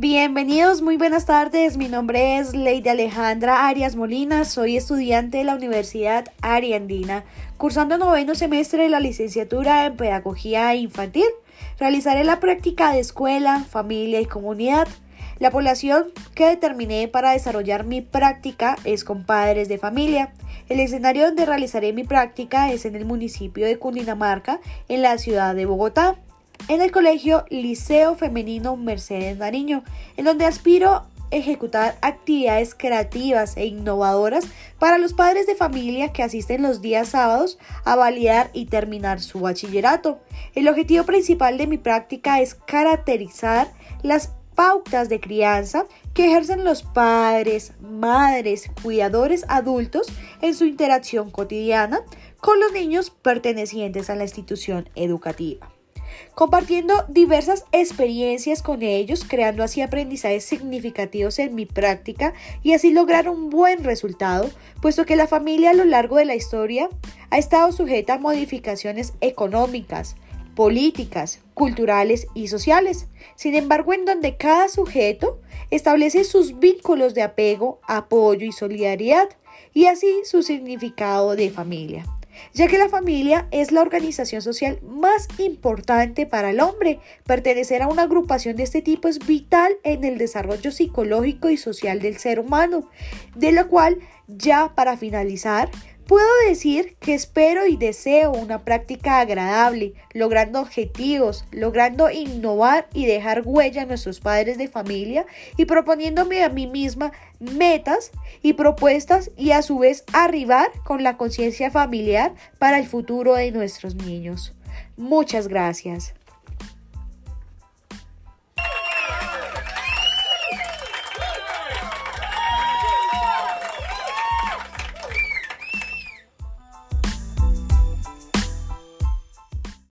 Bienvenidos, muy buenas tardes. Mi nombre es Lady Alejandra Arias Molina. Soy estudiante de la Universidad Ariandina, cursando noveno semestre de la licenciatura en Pedagogía Infantil. Realizaré la práctica de escuela, familia y comunidad. La población que determiné para desarrollar mi práctica es con padres de familia. El escenario donde realizaré mi práctica es en el municipio de Cundinamarca, en la ciudad de Bogotá en el colegio Liceo Femenino Mercedes Nariño, en donde aspiro ejecutar actividades creativas e innovadoras para los padres de familia que asisten los días sábados a validar y terminar su bachillerato. El objetivo principal de mi práctica es caracterizar las pautas de crianza que ejercen los padres, madres, cuidadores adultos en su interacción cotidiana con los niños pertenecientes a la institución educativa compartiendo diversas experiencias con ellos, creando así aprendizajes significativos en mi práctica y así lograr un buen resultado, puesto que la familia a lo largo de la historia ha estado sujeta a modificaciones económicas, políticas, culturales y sociales. Sin embargo, en donde cada sujeto establece sus vínculos de apego, apoyo y solidaridad, y así su significado de familia ya que la familia es la organización social más importante para el hombre. Pertenecer a una agrupación de este tipo es vital en el desarrollo psicológico y social del ser humano, de lo cual ya para finalizar Puedo decir que espero y deseo una práctica agradable, logrando objetivos, logrando innovar y dejar huella a nuestros padres de familia y proponiéndome a mí misma metas y propuestas y a su vez arribar con la conciencia familiar para el futuro de nuestros niños. Muchas gracias.